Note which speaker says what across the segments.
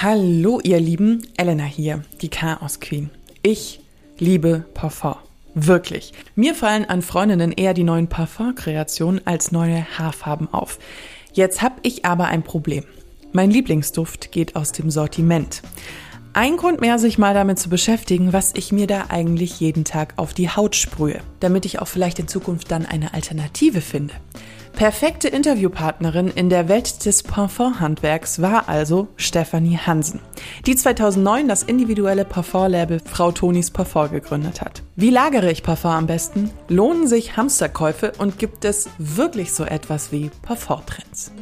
Speaker 1: Hallo ihr Lieben, Elena hier, die Chaos Queen. Ich liebe Parfum. Wirklich. Mir fallen an Freundinnen eher die neuen Parfumkreationen als neue Haarfarben auf. Jetzt habe ich aber ein Problem. Mein Lieblingsduft geht aus dem Sortiment. Ein Grund mehr, sich mal damit zu beschäftigen, was ich mir da eigentlich jeden Tag auf die Haut sprühe, damit ich auch vielleicht in Zukunft dann eine Alternative finde. Perfekte Interviewpartnerin in der Welt des Parfumhandwerks war also Stephanie Hansen, die 2009 das individuelle Parfumlabel Frau Tonis Parfum gegründet hat. Wie lagere ich Parfum am besten? Lohnen sich Hamsterkäufe und gibt es wirklich so etwas wie Parfumtrends?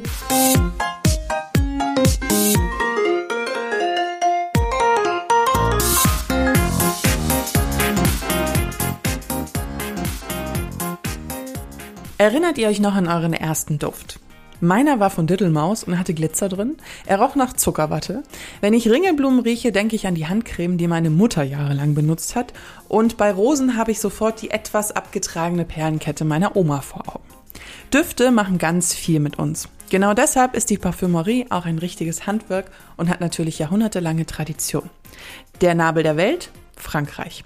Speaker 1: Erinnert ihr euch noch an euren ersten Duft? Meiner war von Diddlemaus und hatte Glitzer drin. Er roch nach Zuckerwatte. Wenn ich Ringelblumen rieche, denke ich an die Handcreme, die meine Mutter jahrelang benutzt hat. Und bei Rosen habe ich sofort die etwas abgetragene Perlenkette meiner Oma vor Augen. Düfte machen ganz viel mit uns. Genau deshalb ist die Parfümerie auch ein richtiges Handwerk und hat natürlich jahrhundertelange Tradition. Der Nabel der Welt? Frankreich.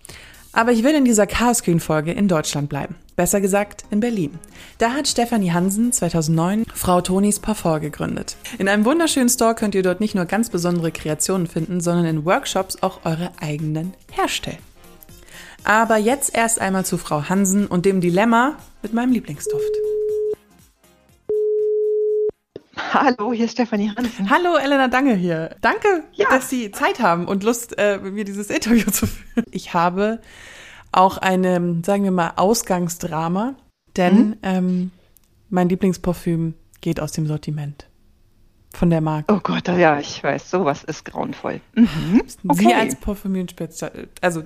Speaker 1: Aber ich will in dieser Chaos Queen Folge in Deutschland bleiben. Besser gesagt in Berlin. Da hat Stefanie Hansen 2009 Frau Tonis Parfum gegründet. In einem wunderschönen Store könnt ihr dort nicht nur ganz besondere Kreationen finden, sondern in Workshops auch eure eigenen herstellen. Aber jetzt erst einmal zu Frau Hansen und dem Dilemma mit meinem Lieblingsduft.
Speaker 2: Hallo, hier ist Stefanie Hansen.
Speaker 1: Hallo, Elena Dange hier. Danke, ja. dass Sie Zeit haben und Lust, äh, mit mir dieses Interview zu führen. Ich habe auch eine, sagen wir mal, Ausgangsdrama, denn mhm. ähm, mein Lieblingsparfüm geht aus dem Sortiment. Von der Marke.
Speaker 2: Oh Gott, ja, ich weiß, sowas ist grauenvoll. Mhm.
Speaker 1: Okay. Sie als Parfümieren-Spezialistin, also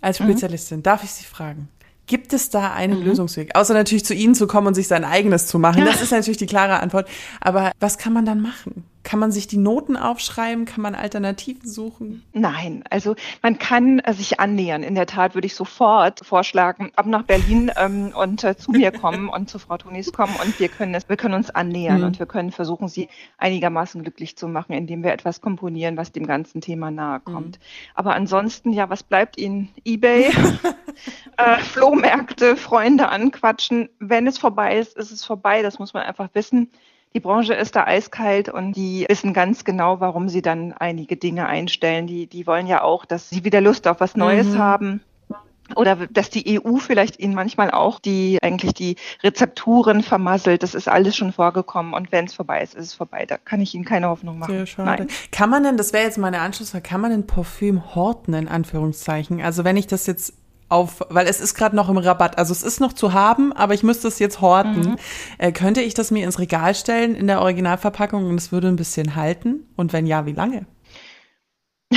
Speaker 1: als mhm. Spezialistin, mhm. darf ich Sie fragen, Gibt es da einen mhm. Lösungsweg? Außer natürlich zu Ihnen zu kommen und sich sein eigenes zu machen. Das ist natürlich die klare Antwort. Aber was kann man dann machen? Kann man sich die Noten aufschreiben? Kann man Alternativen suchen?
Speaker 2: Nein, also man kann äh, sich annähern. In der Tat würde ich sofort vorschlagen, ab nach Berlin ähm, und äh, zu mir kommen und zu Frau Tonis kommen und wir können es, wir können uns annähern mhm. und wir können versuchen, sie einigermaßen glücklich zu machen, indem wir etwas komponieren, was dem ganzen Thema nahe mhm. kommt. Mhm. Aber ansonsten, ja, was bleibt Ihnen? eBay, äh, Flohmärkte, Freunde anquatschen. Wenn es vorbei ist, ist es vorbei. Das muss man einfach wissen. Die Branche ist da eiskalt und die wissen ganz genau, warum sie dann einige Dinge einstellen. Die, die wollen ja auch, dass sie wieder Lust auf was Neues mhm. haben oder dass die EU vielleicht ihnen manchmal auch die eigentlich die Rezepturen vermasselt. Das ist alles schon vorgekommen und wenn es vorbei ist, ist es vorbei. Da kann ich Ihnen keine Hoffnung machen. Sehr schade.
Speaker 1: Nein. Kann man denn, das wäre jetzt meine Anschlussfrage, kann man denn Parfüm horten in Anführungszeichen? Also wenn ich das jetzt auf, weil es ist gerade noch im Rabatt. Also es ist noch zu haben, aber ich müsste es jetzt horten. Mhm. Äh, könnte ich das mir ins Regal stellen in der Originalverpackung und es würde ein bisschen halten? Und wenn ja, wie lange?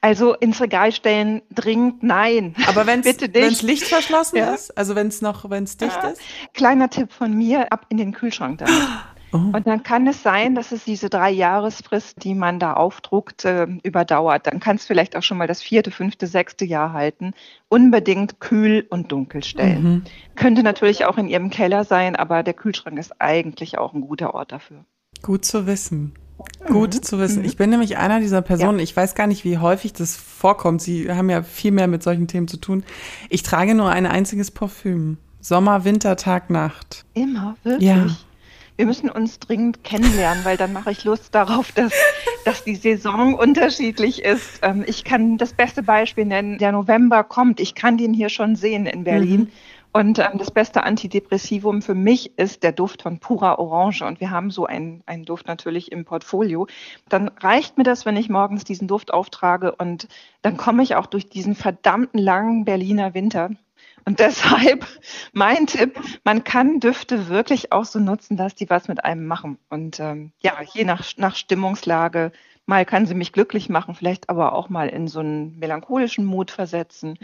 Speaker 2: Also ins Regal stellen dringend nein.
Speaker 1: Aber wenn es Licht verschlossen ja. ist, also wenn es noch, wenn es dicht ja. ist?
Speaker 2: Kleiner Tipp von mir, ab in den Kühlschrank damit. Oh. Und dann kann es sein, dass es diese drei Jahresfrist, die man da aufdruckt, äh, überdauert. Dann kann es vielleicht auch schon mal das vierte, fünfte, sechste Jahr halten. Unbedingt kühl und dunkel stellen. Mhm. Könnte natürlich auch in Ihrem Keller sein, aber der Kühlschrank ist eigentlich auch ein guter Ort dafür.
Speaker 1: Gut zu wissen. Gut mhm. zu wissen. Ich bin nämlich einer dieser Personen, ja. ich weiß gar nicht, wie häufig das vorkommt. Sie haben ja viel mehr mit solchen Themen zu tun. Ich trage nur ein einziges Parfüm. Sommer, Winter, Tag, Nacht.
Speaker 2: Immer, wirklich? Ja wir müssen uns dringend kennenlernen, weil dann mache ich Lust darauf, dass, dass die Saison unterschiedlich ist. Ähm, ich kann das beste Beispiel nennen, der November kommt. Ich kann den hier schon sehen in Berlin. Mhm. Und ähm, das beste Antidepressivum für mich ist der Duft von purer Orange. Und wir haben so einen, einen Duft natürlich im Portfolio. Dann reicht mir das, wenn ich morgens diesen Duft auftrage. Und dann komme ich auch durch diesen verdammten langen Berliner Winter. Und deshalb mein Tipp, man kann Düfte wirklich auch so nutzen, dass die was mit einem machen. Und ähm, ja, je nach, nach Stimmungslage, mal kann sie mich glücklich machen, vielleicht aber auch mal in so einen melancholischen Mut versetzen.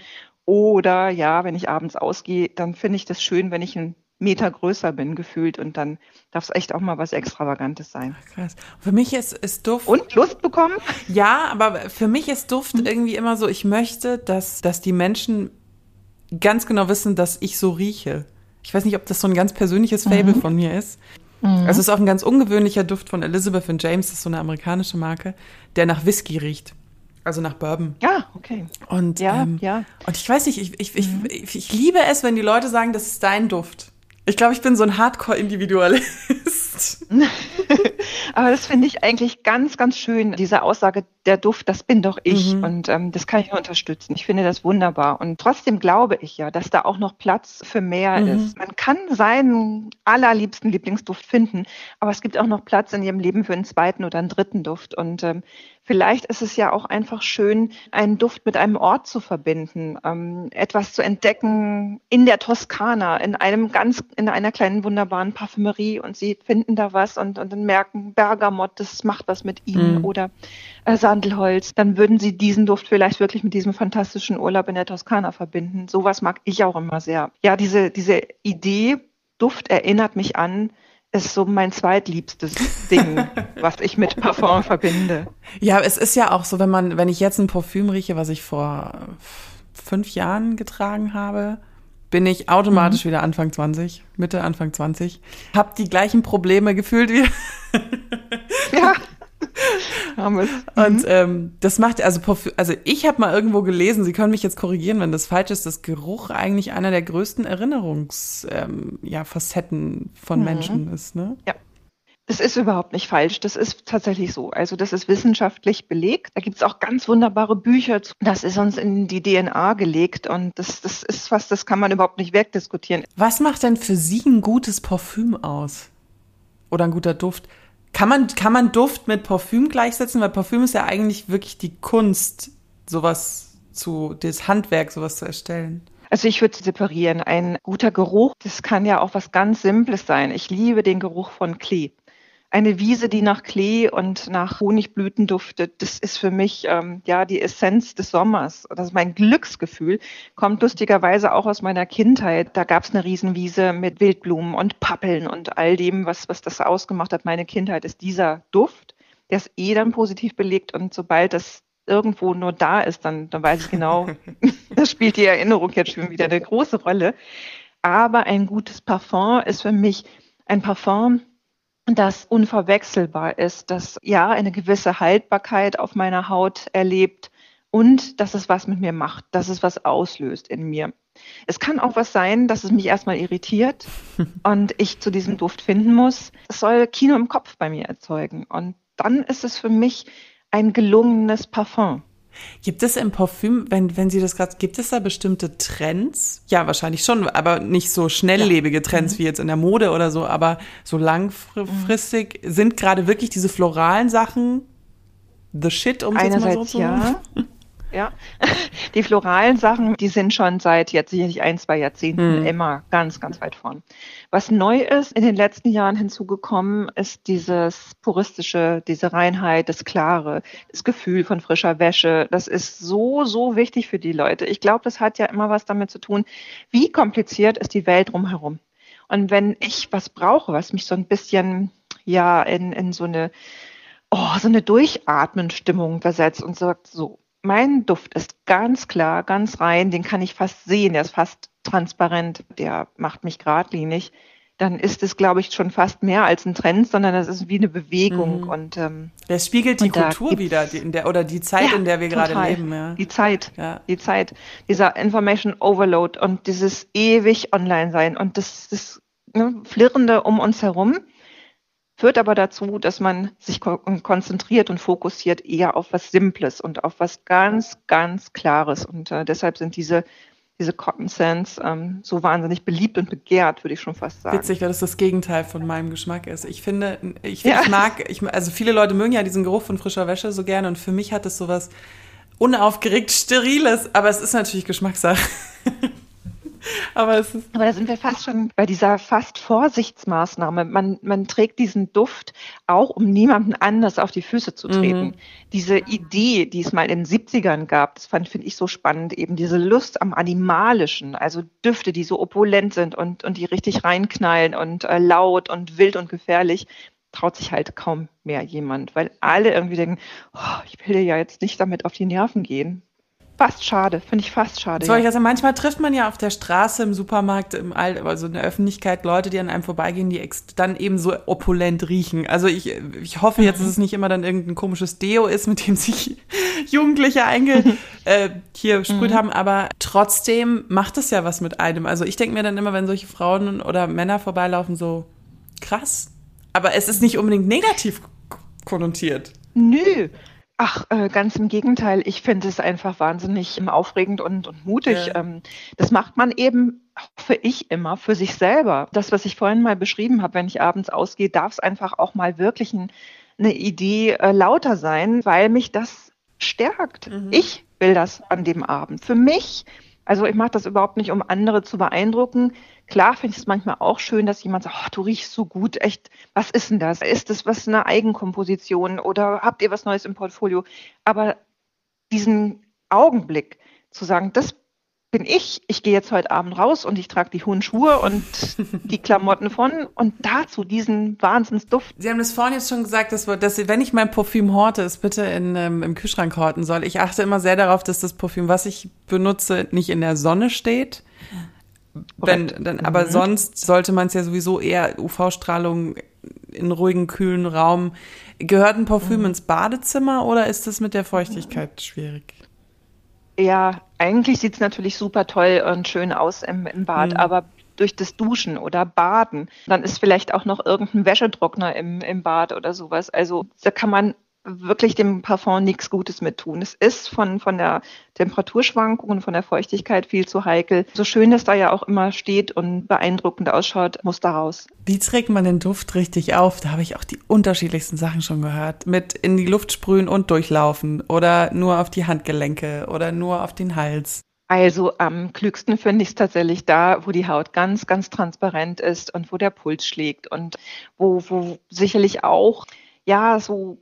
Speaker 2: Oder ja, wenn ich abends ausgehe, dann finde ich das schön, wenn ich einen Meter größer bin gefühlt und dann darf es echt auch mal was Extravagantes sein.
Speaker 1: Krass. Für mich ist, ist Duft.
Speaker 2: Und Lust bekommen?
Speaker 1: Ja, aber für mich ist Duft mhm. irgendwie immer so, ich möchte, dass, dass die Menschen ganz genau wissen, dass ich so rieche. Ich weiß nicht, ob das so ein ganz persönliches Fable mhm. von mir ist. Mhm. Also es ist auch ein ganz ungewöhnlicher Duft von Elizabeth James, das ist so eine amerikanische Marke, der nach Whisky riecht. Also nach Bourbon.
Speaker 2: Ja, okay.
Speaker 1: Und, ja, ähm, ja. und ich weiß nicht, ich, ich, mhm. ich, ich liebe es, wenn die Leute sagen, das ist dein Duft. Ich glaube, ich bin so ein Hardcore-Individualist.
Speaker 2: Aber das finde ich eigentlich ganz, ganz schön, diese Aussage, der Duft, das bin doch ich. Mhm. Und ähm, das kann ich nur unterstützen. Ich finde das wunderbar. Und trotzdem glaube ich ja, dass da auch noch Platz für mehr mhm. ist. Man kann seinen allerliebsten Lieblingsduft finden, aber es gibt auch noch Platz in ihrem Leben für einen zweiten oder einen dritten Duft. Und ähm, Vielleicht ist es ja auch einfach schön, einen Duft mit einem Ort zu verbinden, ähm, etwas zu entdecken in der Toskana, in einem ganz, in einer kleinen wunderbaren Parfümerie und sie finden da was und, und dann merken, Bergamott, das macht was mit ihnen mhm. oder äh, Sandelholz. Dann würden sie diesen Duft vielleicht wirklich mit diesem fantastischen Urlaub in der Toskana verbinden. Sowas mag ich auch immer sehr. Ja, diese, diese Idee, Duft erinnert mich an, ist so mein zweitliebstes Ding, was ich mit Parfum verbinde.
Speaker 1: Ja, es ist ja auch so, wenn man, wenn ich jetzt ein Parfüm rieche, was ich vor fünf Jahren getragen habe, bin ich automatisch mhm. wieder Anfang 20, Mitte, Anfang 20. Hab die gleichen Probleme gefühlt wie.
Speaker 2: ja.
Speaker 1: Und mhm. ähm, das macht, also, also ich habe mal irgendwo gelesen, Sie können mich jetzt korrigieren, wenn das falsch ist, dass Geruch eigentlich einer der größten Erinnerungsfacetten ähm, ja, Facetten von mhm. Menschen ist. Ne?
Speaker 2: Ja. Das ist überhaupt nicht falsch. Das ist tatsächlich so. Also das ist wissenschaftlich belegt. Da gibt es auch ganz wunderbare Bücher. Zu. Das ist uns in die DNA gelegt und das, das ist was, das kann man überhaupt nicht wegdiskutieren.
Speaker 1: Was macht denn für Sie ein gutes Parfüm aus? Oder ein guter Duft? Kann man, kann man Duft mit Parfüm gleichsetzen? Weil Parfüm ist ja eigentlich wirklich die Kunst, sowas zu, das Handwerk, sowas zu erstellen.
Speaker 2: Also ich würde separieren. Ein guter Geruch, das kann ja auch was ganz Simples sein. Ich liebe den Geruch von Klee eine Wiese, die nach Klee und nach Honigblüten duftet, das ist für mich ähm, ja die Essenz des Sommers. Das ist mein Glücksgefühl, kommt lustigerweise auch aus meiner Kindheit. Da gab es eine Riesenwiese mit Wildblumen und Pappeln und all dem, was, was das ausgemacht hat. Meine Kindheit ist dieser Duft, der ist eh dann positiv belegt und sobald das irgendwo nur da ist, dann, dann weiß ich genau, das spielt die Erinnerung jetzt schon wieder eine große Rolle. Aber ein gutes Parfum ist für mich ein Parfum, das unverwechselbar ist, das ja eine gewisse Haltbarkeit auf meiner Haut erlebt und dass es was mit mir macht, dass es was auslöst in mir. Es kann auch was sein, dass es mich erstmal irritiert und ich zu diesem Duft finden muss. Es soll Kino im Kopf bei mir erzeugen und dann ist es für mich ein gelungenes Parfum.
Speaker 1: Gibt es im Parfüm, wenn, wenn Sie das gerade, gibt es da bestimmte Trends? Ja, wahrscheinlich schon, aber nicht so schnelllebige Trends mhm. wie jetzt in der Mode oder so, aber so langfristig mhm. sind gerade wirklich diese floralen Sachen the shit, um es mal so zu?
Speaker 2: Ja. Ja, die floralen Sachen, die sind schon seit jetzt sicherlich ein, zwei Jahrzehnten mhm. immer ganz, ganz weit vorn. Was neu ist, in den letzten Jahren hinzugekommen, ist dieses puristische, diese Reinheit, das Klare, das Gefühl von frischer Wäsche. Das ist so, so wichtig für die Leute. Ich glaube, das hat ja immer was damit zu tun, wie kompliziert ist die Welt drumherum. Und wenn ich was brauche, was mich so ein bisschen, ja, in, in so eine, oh, so eine Durchatmen-Stimmung versetzt und sagt, so, mein Duft ist ganz klar, ganz rein, den kann ich fast sehen, der ist fast transparent, der macht mich geradlinig, dann ist es, glaube ich, schon fast mehr als ein Trend, sondern das ist wie eine Bewegung. Mhm. Und, ähm,
Speaker 1: der spiegelt die Kultur wieder, die, in der, oder die Zeit, ja, in der wir gerade leben.
Speaker 2: Ja. Die Zeit, ja. die Zeit, dieser Information Overload und dieses ewig online sein und das, das ne, Flirrende um uns herum führt aber dazu, dass man sich konzentriert und fokussiert eher auf was Simples und auf was ganz, ganz Klares. Und äh, deshalb sind diese diese Cotton Sands ähm, so wahnsinnig beliebt und begehrt, würde ich schon fast sagen.
Speaker 1: Witzig, weil das das Gegenteil von meinem Geschmack ist. Ich finde, ich, ja. ich mag, ich, also viele Leute mögen ja diesen Geruch von frischer Wäsche so gerne und für mich hat es sowas unaufgeregt Steriles, aber es ist natürlich Geschmackssache.
Speaker 2: Aber, es ist Aber da sind wir fast schon bei dieser fast Vorsichtsmaßnahme. Man, man trägt diesen Duft auch, um niemandem anders auf die Füße zu treten. Mhm. Diese Idee, die es mal in den 70ern gab, das fand, finde ich so spannend, eben diese Lust am Animalischen, also Düfte, die so opulent sind und, und die richtig reinknallen und äh, laut und wild und gefährlich traut sich halt kaum mehr jemand, weil alle irgendwie denken, oh, ich will dir ja jetzt nicht damit auf die Nerven gehen. Fast schade, finde ich fast schade.
Speaker 1: So, ja. also manchmal trifft man ja auf der Straße, im Supermarkt, im All, also in der Öffentlichkeit Leute, die an einem vorbeigehen, die dann eben so opulent riechen. Also ich, ich hoffe jetzt, mhm. dass es nicht immer dann irgendein komisches Deo ist, mit dem sich Jugendliche einge äh, hier sprüht mhm. haben, aber trotzdem macht es ja was mit einem. Also ich denke mir dann immer, wenn solche Frauen oder Männer vorbeilaufen, so krass. Aber es ist nicht unbedingt negativ konnotiert.
Speaker 2: Nö, Ach, äh, ganz im Gegenteil. Ich finde es einfach wahnsinnig ähm, aufregend und, und mutig. Ja. Ähm, das macht man eben, hoffe ich immer, für sich selber. Das, was ich vorhin mal beschrieben habe, wenn ich abends ausgehe, darf es einfach auch mal wirklich ein, eine Idee äh, lauter sein, weil mich das stärkt. Mhm. Ich will das an dem Abend. Für mich also ich mache das überhaupt nicht, um andere zu beeindrucken. Klar finde ich es manchmal auch schön, dass jemand sagt, oh, du riechst so gut, echt, was ist denn das? Ist das was eine Eigenkomposition oder habt ihr was Neues im Portfolio? Aber diesen Augenblick zu sagen, das bin ich, ich gehe jetzt heute Abend raus und ich trage die hohen Schuhe und die Klamotten von und dazu diesen Wahnsinnsduft.
Speaker 1: Sie haben das vorhin jetzt schon gesagt, dass, dass wenn ich mein Parfüm horte, es bitte in, ähm, im Kühlschrank horten soll. Ich achte immer sehr darauf, dass das Parfüm, was ich benutze, nicht in der Sonne steht. Wenn, dann, mhm. Aber sonst sollte man es ja sowieso eher UV-Strahlung in ruhigen, kühlen Raum. Gehört ein Parfüm mhm. ins Badezimmer oder ist das mit der Feuchtigkeit schwierig?
Speaker 2: Ja, eigentlich sieht es natürlich super toll und schön aus im, im Bad, mhm. aber durch das Duschen oder Baden, dann ist vielleicht auch noch irgendein Wäschetrockner im, im Bad oder sowas. Also da kann man wirklich dem Parfum nichts Gutes mit tun. Es ist von, von der Temperaturschwankung und von der Feuchtigkeit viel zu heikel. So schön es da ja auch immer steht und beeindruckend ausschaut, muss da raus.
Speaker 1: Wie trägt man den Duft richtig auf? Da habe ich auch die unterschiedlichsten Sachen schon gehört. Mit in die Luft sprühen und durchlaufen oder nur auf die Handgelenke oder nur auf den Hals.
Speaker 2: Also am klügsten finde ich es tatsächlich da, wo die Haut ganz, ganz transparent ist und wo der Puls schlägt und wo, wo sicherlich auch ja so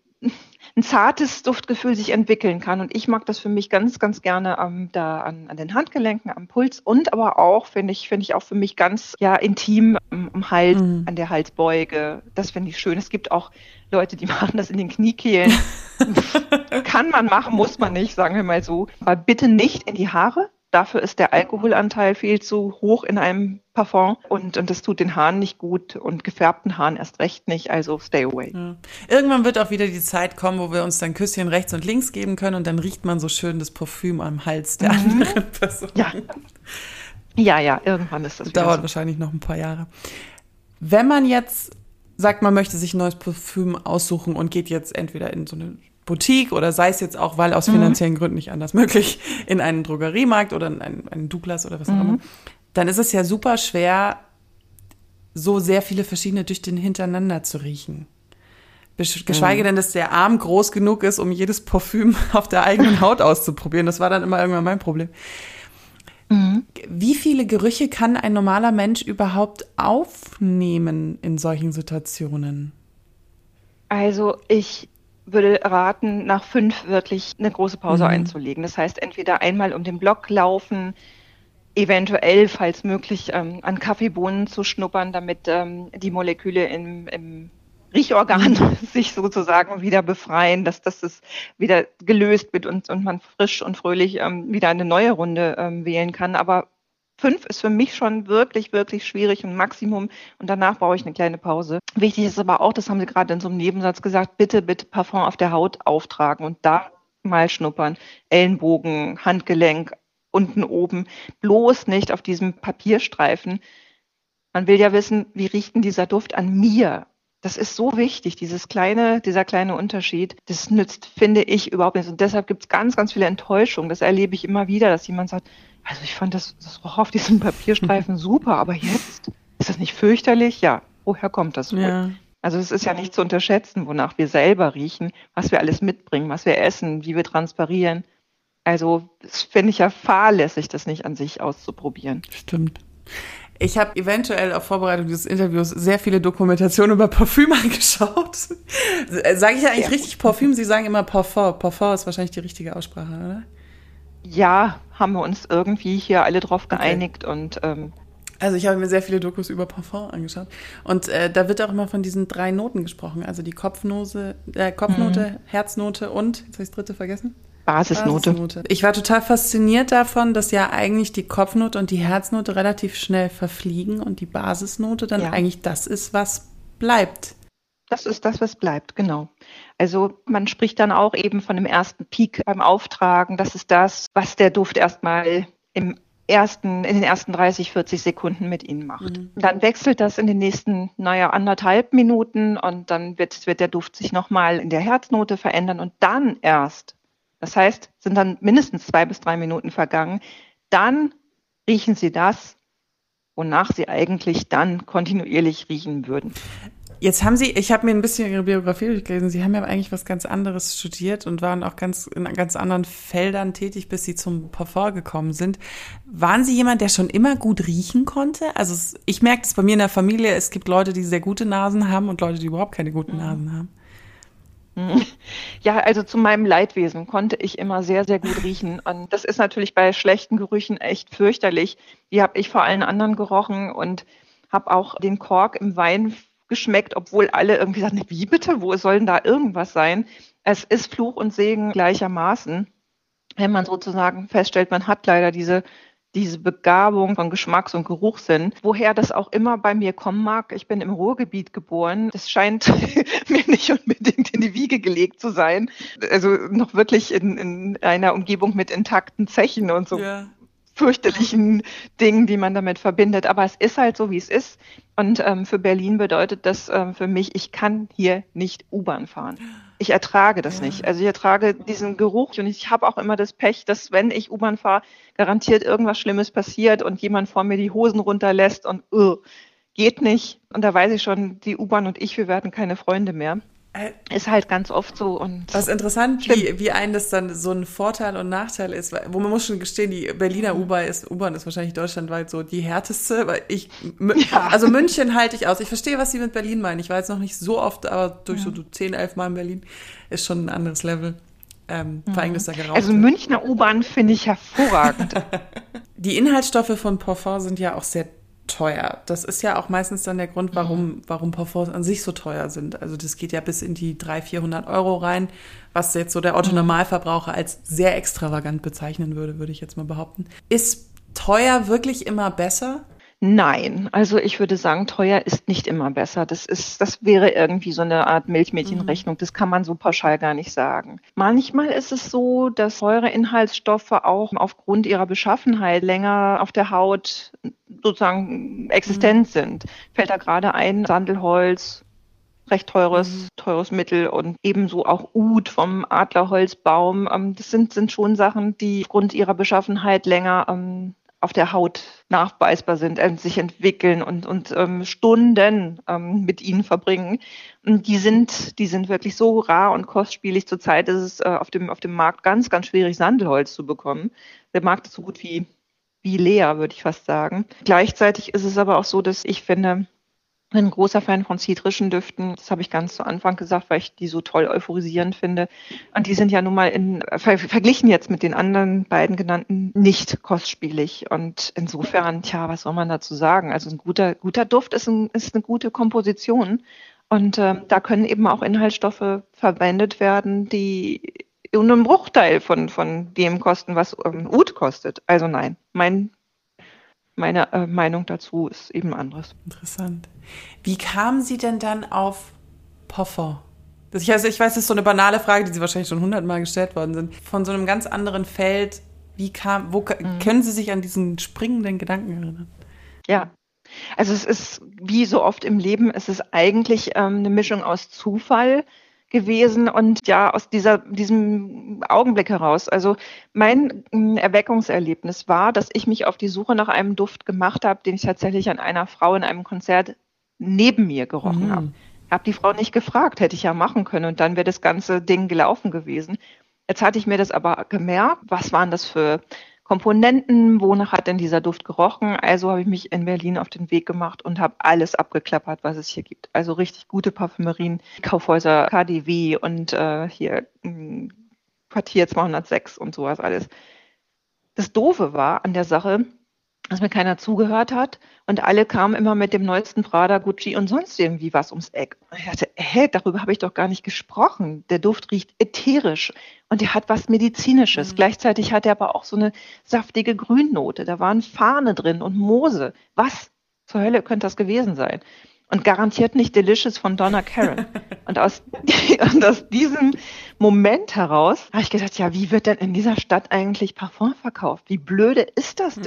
Speaker 2: ein zartes Duftgefühl sich entwickeln kann. Und ich mag das für mich ganz, ganz gerne ähm, da an, an den Handgelenken, am Puls und aber auch, finde ich, finde ich auch für mich ganz ja intim am, am Hals, mhm. an der Halsbeuge. Das finde ich schön. Es gibt auch Leute, die machen das in den Kniekehlen. kann man machen, muss man nicht, sagen wir mal so. Aber bitte nicht in die Haare. Dafür ist der Alkoholanteil viel zu hoch in einem Parfum und, und das tut den Haaren nicht gut und gefärbten Haaren erst recht nicht, also stay away. Ja.
Speaker 1: Irgendwann wird auch wieder die Zeit kommen, wo wir uns dann Küsschen rechts und links geben können und dann riecht man so schön das Parfüm am Hals der mhm. anderen Person.
Speaker 2: Ja. ja, ja, irgendwann ist das.
Speaker 1: das dauert so. wahrscheinlich noch ein paar Jahre. Wenn man jetzt sagt, man möchte sich ein neues Parfüm aussuchen und geht jetzt entweder in so eine Boutique oder sei es jetzt auch, weil aus mhm. finanziellen. Gründen nicht anders möglich, in einen Drogeriemarkt oder in einen, einen Douglas oder was auch mhm. immer, dann ist es ja super schwer, so sehr viele verschiedene Düfte hintereinander zu riechen. Geschweige mhm. denn, dass der Arm groß genug ist, um jedes Parfüm auf der eigenen Haut auszuprobieren. Das war dann immer irgendwann mein Problem. Mhm. Wie viele Gerüche kann ein normaler Mensch überhaupt aufnehmen in solchen Situationen?
Speaker 2: Also ich würde raten, nach fünf wirklich eine große Pause mhm. einzulegen. Das heißt, entweder einmal um den Block laufen, eventuell, falls möglich, ähm, an Kaffeebohnen zu schnuppern, damit ähm, die Moleküle im, im Riechorgan mhm. sich sozusagen wieder befreien, dass das wieder gelöst wird und, und man frisch und fröhlich ähm, wieder eine neue Runde ähm, wählen kann. Aber Fünf ist für mich schon wirklich, wirklich schwierig und Maximum. Und danach brauche ich eine kleine Pause. Wichtig ist aber auch, das haben Sie gerade in so einem Nebensatz gesagt, bitte, bitte Parfum auf der Haut auftragen und da mal schnuppern. Ellenbogen, Handgelenk, unten oben. Bloß nicht auf diesem Papierstreifen. Man will ja wissen, wie riecht denn dieser Duft an mir? Das ist so wichtig, dieses kleine, dieser kleine Unterschied. Das nützt, finde ich, überhaupt nichts. Und deshalb gibt es ganz, ganz viele Enttäuschungen. Das erlebe ich immer wieder, dass jemand sagt, also ich fand das, das roch auf diesem Papierstreifen super, aber jetzt ist das nicht fürchterlich? Ja, woher kommt das wohl? Ja. Also es ist ja nicht zu unterschätzen, wonach wir selber riechen, was wir alles mitbringen, was wir essen, wie wir transparieren. Also das finde ich ja fahrlässig, das nicht an sich auszuprobieren.
Speaker 1: Stimmt. Ich habe eventuell auf Vorbereitung dieses Interviews sehr viele Dokumentationen über Parfüm angeschaut. Sage ich ja eigentlich ja. richtig Parfüm? Sie sagen immer Parfum. Parfum ist wahrscheinlich die richtige Aussprache, oder?
Speaker 2: Ja, haben wir uns irgendwie hier alle drauf geeinigt okay. und ähm,
Speaker 1: also ich habe mir sehr viele Dokus über Parfum angeschaut und äh, da wird auch immer von diesen drei Noten gesprochen, also die Kopfnose, äh, Kopfnote, mhm. Herznote und jetzt habe ich das dritte vergessen.
Speaker 2: Basisnote.
Speaker 1: Basisnote. Ich war total fasziniert davon, dass ja eigentlich die Kopfnote und die Herznote relativ schnell verfliegen und die Basisnote dann ja. eigentlich das ist, was bleibt.
Speaker 2: Das ist das, was bleibt, genau. Also man spricht dann auch eben von dem ersten Peak beim Auftragen. Das ist das, was der Duft erstmal im ersten, in den ersten 30, 40 Sekunden mit Ihnen macht. Mhm. Dann wechselt das in den nächsten, naja, anderthalb Minuten und dann wird, wird der Duft sich nochmal in der Herznote verändern und dann erst, das heißt, sind dann mindestens zwei bis drei Minuten vergangen, dann riechen Sie das, wonach Sie eigentlich dann kontinuierlich riechen würden.
Speaker 1: Jetzt haben Sie, ich habe mir ein bisschen Ihre Biografie durchgelesen. Sie haben ja eigentlich was ganz anderes studiert und waren auch ganz in ganz anderen Feldern tätig, bis Sie zum Parfum gekommen sind. Waren Sie jemand, der schon immer gut riechen konnte? Also ich merke das bei mir in der Familie. Es gibt Leute, die sehr gute Nasen haben und Leute, die überhaupt keine guten mhm. Nasen haben.
Speaker 2: Ja, also zu meinem Leidwesen konnte ich immer sehr, sehr gut riechen. Und das ist natürlich bei schlechten Gerüchen echt fürchterlich. Die habe ich vor allen anderen gerochen und habe auch den Kork im Wein geschmeckt, obwohl alle irgendwie sagen, wie bitte, wo soll denn da irgendwas sein? Es ist Fluch und Segen gleichermaßen, wenn man sozusagen feststellt, man hat leider diese diese Begabung von Geschmacks- und Geruchssinn, woher das auch immer bei mir kommen mag. Ich bin im Ruhrgebiet geboren. Das scheint mir nicht unbedingt in die Wiege gelegt zu sein. Also noch wirklich in, in einer Umgebung mit intakten Zechen und so. Ja fürchterlichen Dingen, die man damit verbindet. Aber es ist halt so, wie es ist. Und ähm, für Berlin bedeutet das ähm, für mich, ich kann hier nicht U-Bahn fahren. Ich ertrage das ja. nicht. Also ich ertrage diesen Geruch und ich habe auch immer das Pech, dass wenn ich U-Bahn fahre, garantiert irgendwas Schlimmes passiert und jemand vor mir die Hosen runterlässt und uh, geht nicht. Und da weiß ich schon, die U-Bahn und ich, wir werden keine Freunde mehr. Äh, ist halt ganz oft so. Und
Speaker 1: Was interessant, wie, wie ein das dann so ein Vorteil und Nachteil ist, wo man muss schon gestehen, die Berliner mhm. U-Bahn ist, U-Bahn ist wahrscheinlich deutschlandweit so die härteste, weil ich, ja. also München halte ich aus. Ich verstehe, was Sie mit Berlin meinen. Ich war jetzt noch nicht so oft, aber durch ja. so 10, 11 Mal in Berlin ist schon ein anderes Level. Ähm, mhm. Vor allem, da geraucht
Speaker 2: Also Münchner U-Bahn finde ich hervorragend.
Speaker 1: die Inhaltsstoffe von Parfum sind ja auch sehr teuer. Das ist ja auch meistens dann der Grund, warum, mhm. warum Parfums an sich so teuer sind. Also das geht ja bis in die 300, 400 Euro rein, was jetzt so der Otto-Normalverbraucher als sehr extravagant bezeichnen würde, würde ich jetzt mal behaupten. Ist teuer wirklich immer besser?
Speaker 2: Nein, also ich würde sagen, teuer ist nicht immer besser. Das ist, das wäre irgendwie so eine Art Milchmädchenrechnung. Das kann man so pauschal gar nicht sagen. Manchmal ist es so, dass Säureinhaltsstoffe auch aufgrund ihrer Beschaffenheit länger auf der Haut sozusagen existent mhm. sind. Fällt da gerade ein, Sandelholz, recht teures, mhm. teures Mittel und ebenso auch Ud vom Adlerholzbaum. Ähm, das sind, sind schon Sachen, die aufgrund ihrer Beschaffenheit länger ähm, auf der Haut nachweisbar sind, äh, sich entwickeln und, und ähm, Stunden ähm, mit ihnen verbringen. Und die sind, die sind wirklich so rar und kostspielig. Zurzeit ist es äh, auf, dem, auf dem Markt ganz, ganz schwierig, Sandelholz zu bekommen. Der Markt ist so gut wie, wie leer, würde ich fast sagen. Gleichzeitig ist es aber auch so, dass ich finde, bin ein großer Fan von zitrischen Düften. Das habe ich ganz zu Anfang gesagt, weil ich die so toll euphorisierend finde. Und die sind ja nun mal in, ver, verglichen jetzt mit den anderen beiden genannten nicht kostspielig. Und insofern, tja, was soll man dazu sagen? Also ein guter, guter Duft ist, ein, ist eine gute Komposition. Und äh, da können eben auch Inhaltsstoffe verwendet werden, die in einem Bruchteil von, von dem kosten, was ähm, Ud kostet. Also nein, mein meine äh, Meinung dazu ist eben anderes.
Speaker 1: Interessant. Wie kamen Sie denn dann auf Parfum? Das, ich, also ich weiß, das ist so eine banale Frage, die Sie wahrscheinlich schon hundertmal gestellt worden sind. Von so einem ganz anderen Feld, wie kam, wo mhm. können Sie sich an diesen springenden Gedanken erinnern?
Speaker 2: Ja, also es ist wie so oft im Leben, es ist eigentlich ähm, eine Mischung aus Zufall, gewesen und ja, aus dieser, diesem Augenblick heraus. Also mein hm, Erweckungserlebnis war, dass ich mich auf die Suche nach einem Duft gemacht habe, den ich tatsächlich an einer Frau in einem Konzert neben mir gerochen mhm. habe. Habe die Frau nicht gefragt, hätte ich ja machen können und dann wäre das ganze Ding gelaufen gewesen. Jetzt hatte ich mir das aber gemerkt, was waren das für Komponenten, wonach hat denn dieser Duft gerochen? Also habe ich mich in Berlin auf den Weg gemacht und habe alles abgeklappert, was es hier gibt. Also richtig gute Parfümerien, Kaufhäuser, KDW und äh, hier hm, Quartier 206 und sowas alles. Das Doofe war an der Sache, dass mir keiner zugehört hat und alle kamen immer mit dem neuesten Prada, Gucci und sonst irgendwie was ums Eck. Und ich dachte, hä, darüber habe ich doch gar nicht gesprochen. Der Duft riecht ätherisch und der hat was Medizinisches. Mhm. Gleichzeitig hat er aber auch so eine saftige Grünnote. Da waren Fahne drin und Moose. Was zur Hölle könnte das gewesen sein? Und garantiert nicht Delicious von Donna Karen. und, aus, und aus diesem Moment heraus habe ich gedacht, ja, wie wird denn in dieser Stadt eigentlich Parfum verkauft? Wie blöde ist das mhm.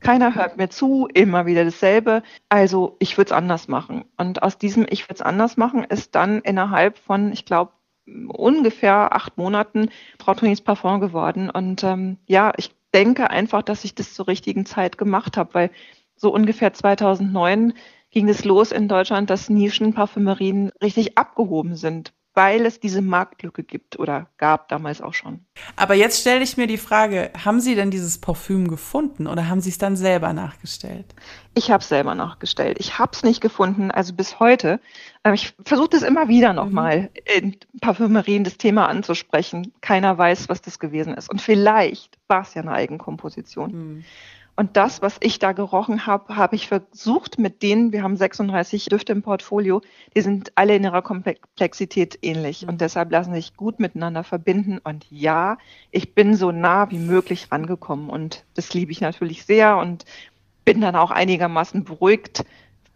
Speaker 2: Keiner hört mir zu, immer wieder dasselbe. Also ich würde es anders machen. Und aus diesem Ich würde es anders machen ist dann innerhalb von, ich glaube, ungefähr acht Monaten Frau Tonis Parfum geworden. Und ähm, ja, ich denke einfach, dass ich das zur richtigen Zeit gemacht habe, weil so ungefähr 2009 ging es los in Deutschland, dass Nischenparfümerien richtig abgehoben sind weil es diese Marktlücke gibt oder gab damals auch schon.
Speaker 1: Aber jetzt stelle ich mir die Frage, haben Sie denn dieses Parfüm gefunden oder haben Sie es dann selber nachgestellt?
Speaker 2: Ich habe es selber nachgestellt. Ich habe es nicht gefunden, also bis heute. Ich versuche das immer wieder nochmal mhm. in Parfümerien das Thema anzusprechen. Keiner weiß, was das gewesen ist. Und vielleicht war es ja eine Eigenkomposition. Mhm. Und das, was ich da gerochen habe, habe ich versucht mit denen, wir haben 36 Düfte im Portfolio, die sind alle in ihrer Komplexität ähnlich und deshalb lassen sich gut miteinander verbinden. Und ja, ich bin so nah wie möglich rangekommen und das liebe ich natürlich sehr und bin dann auch einigermaßen beruhigt.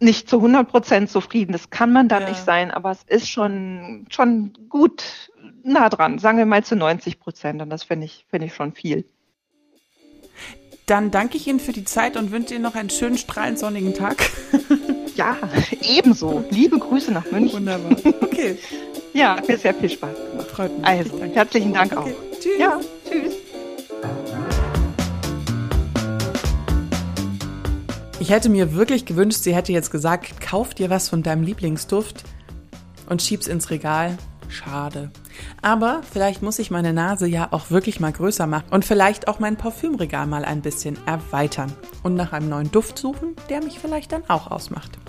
Speaker 2: Nicht zu 100 Prozent zufrieden, das kann man dann ja. nicht sein, aber es ist schon, schon gut nah dran, sagen wir mal zu 90 Prozent und das finde ich, finde ich schon viel.
Speaker 1: Dann danke ich Ihnen für die Zeit und wünsche Ihnen noch einen schönen, strahlend sonnigen Tag.
Speaker 2: ja, ebenso. Liebe Grüße nach München.
Speaker 1: Wunderbar. Okay.
Speaker 2: ja, hat mir sehr viel Spaß gemacht.
Speaker 1: Freut mich.
Speaker 2: Also, danke. herzlichen Dank okay.
Speaker 1: auch. Tschüss. Ja, tschüss. Ich hätte mir wirklich gewünscht, sie hätte jetzt gesagt, kauf dir was von deinem Lieblingsduft und schieb's ins Regal. Schade. Aber vielleicht muss ich meine Nase ja auch wirklich mal größer machen und vielleicht auch mein Parfümregal mal ein bisschen erweitern und nach einem neuen Duft suchen, der mich vielleicht dann auch ausmacht.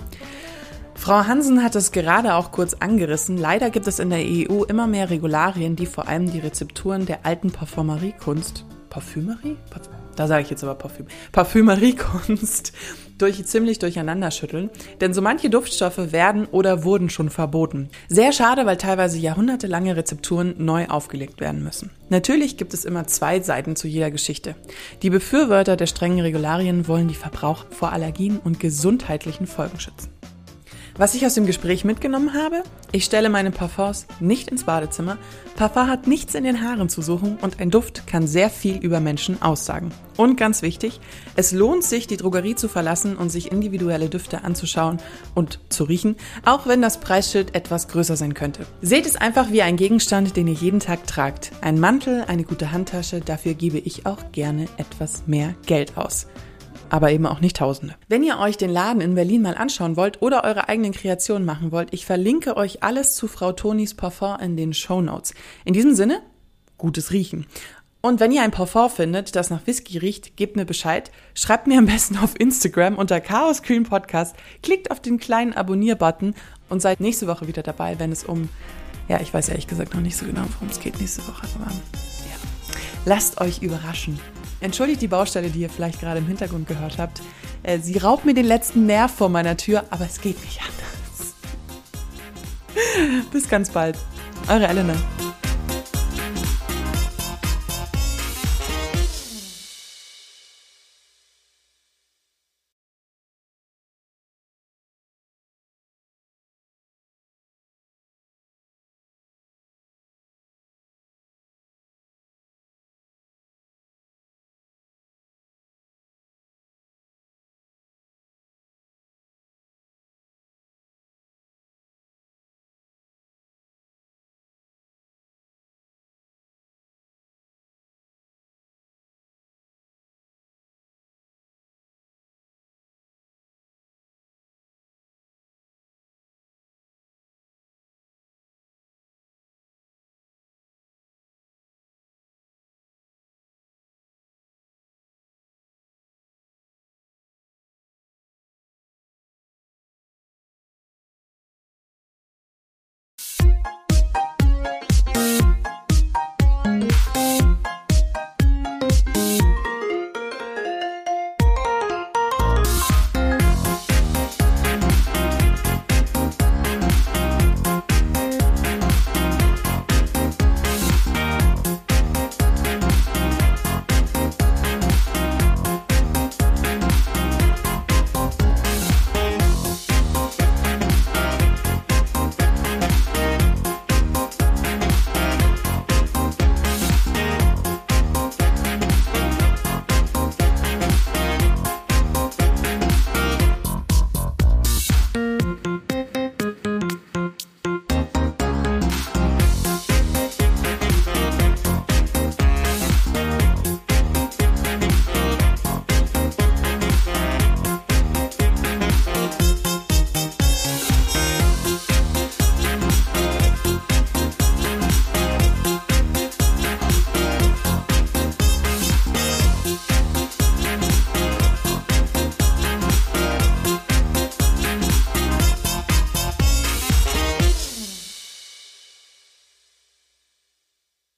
Speaker 1: Frau Hansen hat es gerade auch kurz angerissen. Leider gibt es in der EU immer mehr Regularien, die vor allem die Rezepturen der alten Parfumeriekunst, Parfümerie? Da sage ich jetzt aber Parfüm. Parfümeriekunst durch, ziemlich durcheinander schütteln, denn so manche Duftstoffe werden oder wurden schon verboten. Sehr schade, weil teilweise jahrhundertelange Rezepturen neu aufgelegt werden müssen. Natürlich gibt es immer zwei Seiten zu jeder Geschichte. Die Befürworter der strengen Regularien wollen die Verbrauch vor Allergien und gesundheitlichen Folgen schützen. Was ich aus dem Gespräch mitgenommen habe? Ich stelle meine Parfums nicht ins Badezimmer. Parfum hat nichts in den Haaren zu suchen und ein Duft kann sehr viel über Menschen aussagen. Und ganz wichtig, es lohnt sich, die Drogerie zu verlassen und sich individuelle Düfte anzuschauen und zu riechen, auch wenn das Preisschild etwas größer sein könnte. Seht es einfach wie ein Gegenstand, den ihr jeden Tag tragt. Ein Mantel, eine gute Handtasche, dafür gebe ich auch gerne etwas mehr Geld aus aber eben auch nicht Tausende. Wenn ihr euch den Laden in Berlin mal anschauen wollt oder eure eigenen Kreationen machen wollt, ich verlinke euch alles zu Frau Tonis Parfum in den Show Notes. In diesem Sinne, gutes Riechen. Und wenn ihr ein Parfum findet, das nach Whisky riecht, gebt mir Bescheid. Schreibt mir am besten auf Instagram unter Chaos Cream Podcast. Klickt auf den kleinen Abonnier-Button und seid nächste Woche wieder dabei, wenn es um, ja, ich weiß ehrlich gesagt noch nicht so genau, worum es geht nächste Woche. Aber, ja. Lasst euch überraschen. Entschuldigt die Baustelle, die ihr vielleicht gerade im Hintergrund gehört habt. Äh, sie raubt mir den letzten Nerv vor meiner Tür, aber es geht nicht anders. Bis ganz bald. Eure Elena.